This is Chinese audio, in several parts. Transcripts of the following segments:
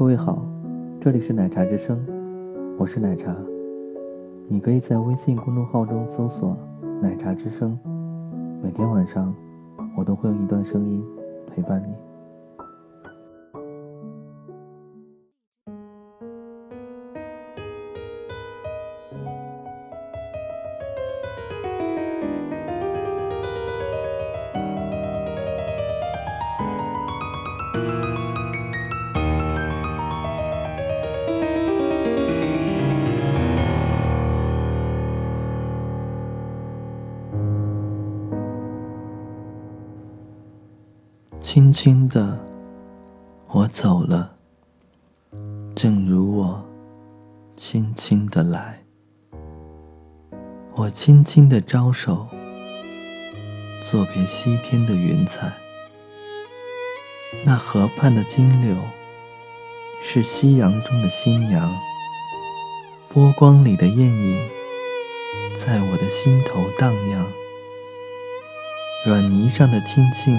各位好，这里是奶茶之声，我是奶茶。你可以在微信公众号中搜索“奶茶之声”，每天晚上我都会用一段声音陪伴你。轻轻的，我走了，正如我轻轻的来。我轻轻的招手，作别西天的云彩。那河畔的金柳，是夕阳中的新娘。波光里的艳影，在我的心头荡漾。软泥上的青青。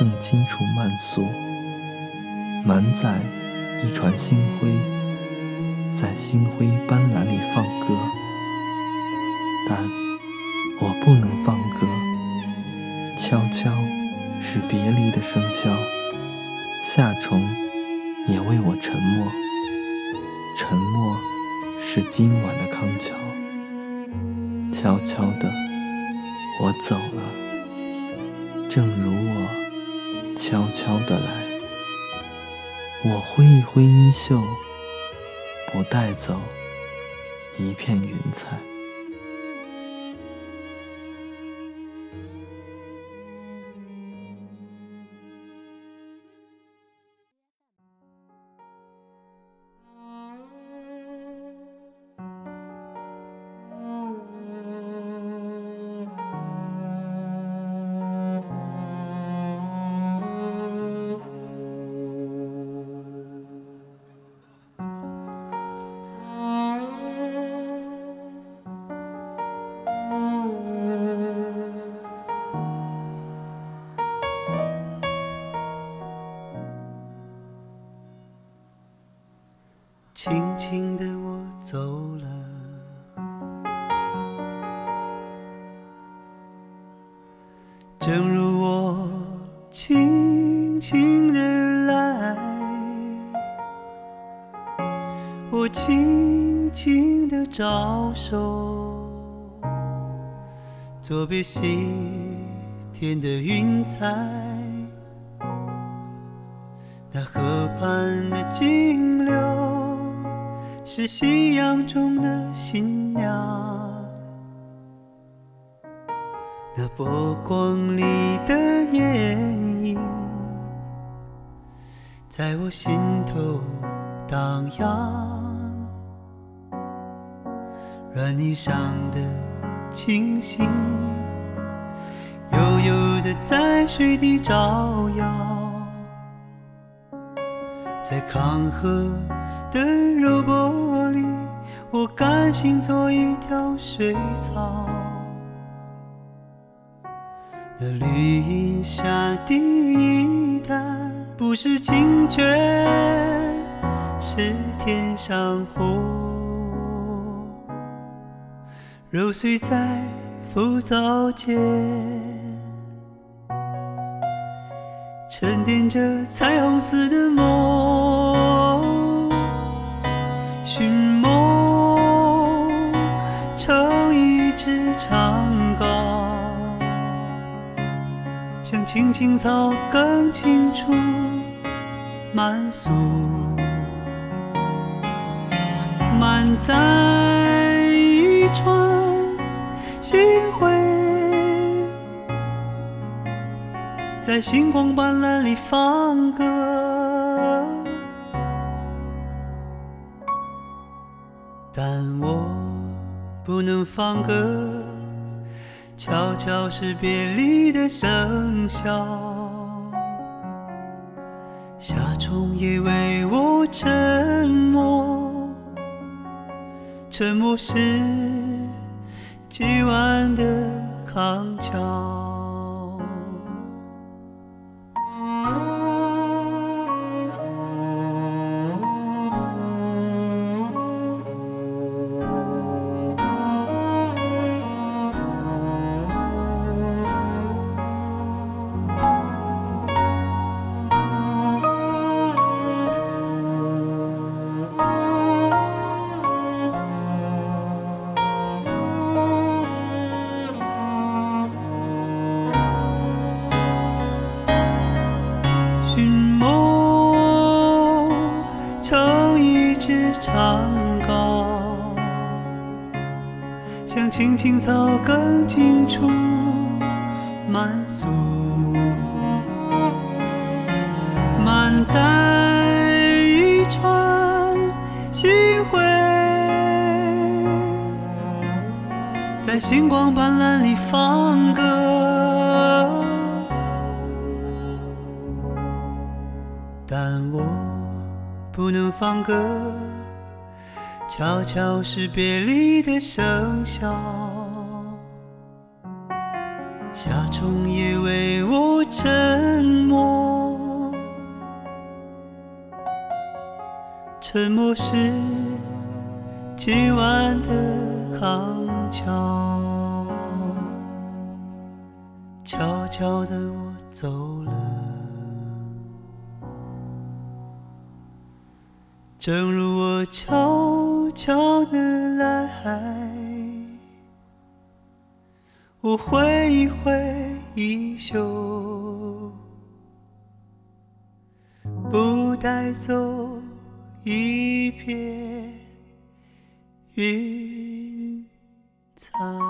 更清楚慢溯，满载一船星辉，在星辉斑斓里放歌，但我不能放歌。悄悄是别离的笙箫，夏虫也为我沉默，沉默是今晚的康桥。悄悄的，我走了，正如我。悄悄地来，我挥一挥衣袖，不带走一片云彩。轻轻的我走了，正如我轻轻的来，我轻轻的招手，作别西天的云彩，那河畔的金柳。是夕阳中的新娘，那波光里的艳影，在我心头荡漾。软泥上的清星，悠悠的在水底招摇，在康河。的柔波里，我甘心做一条水草。那绿荫下的一潭，不是清泉，是天上虹，揉碎在浮藻间，沉淀着彩虹似的梦。高。像青青草更清楚满宿满载一船星辉在星光斑斓里放歌。但我不能放歌。悄悄是别离的笙箫。夏虫也为我沉默，沉默是今晚的康桥。青青草更尽处满诉，满载一船星辉，在星光斑斓里放歌。但我不能放歌，悄悄是别离的笙箫。夏虫也为我沉默，沉默是今晚的康桥。悄悄的我走了。正如我悄悄的来我挥一挥衣袖不带走一片云彩。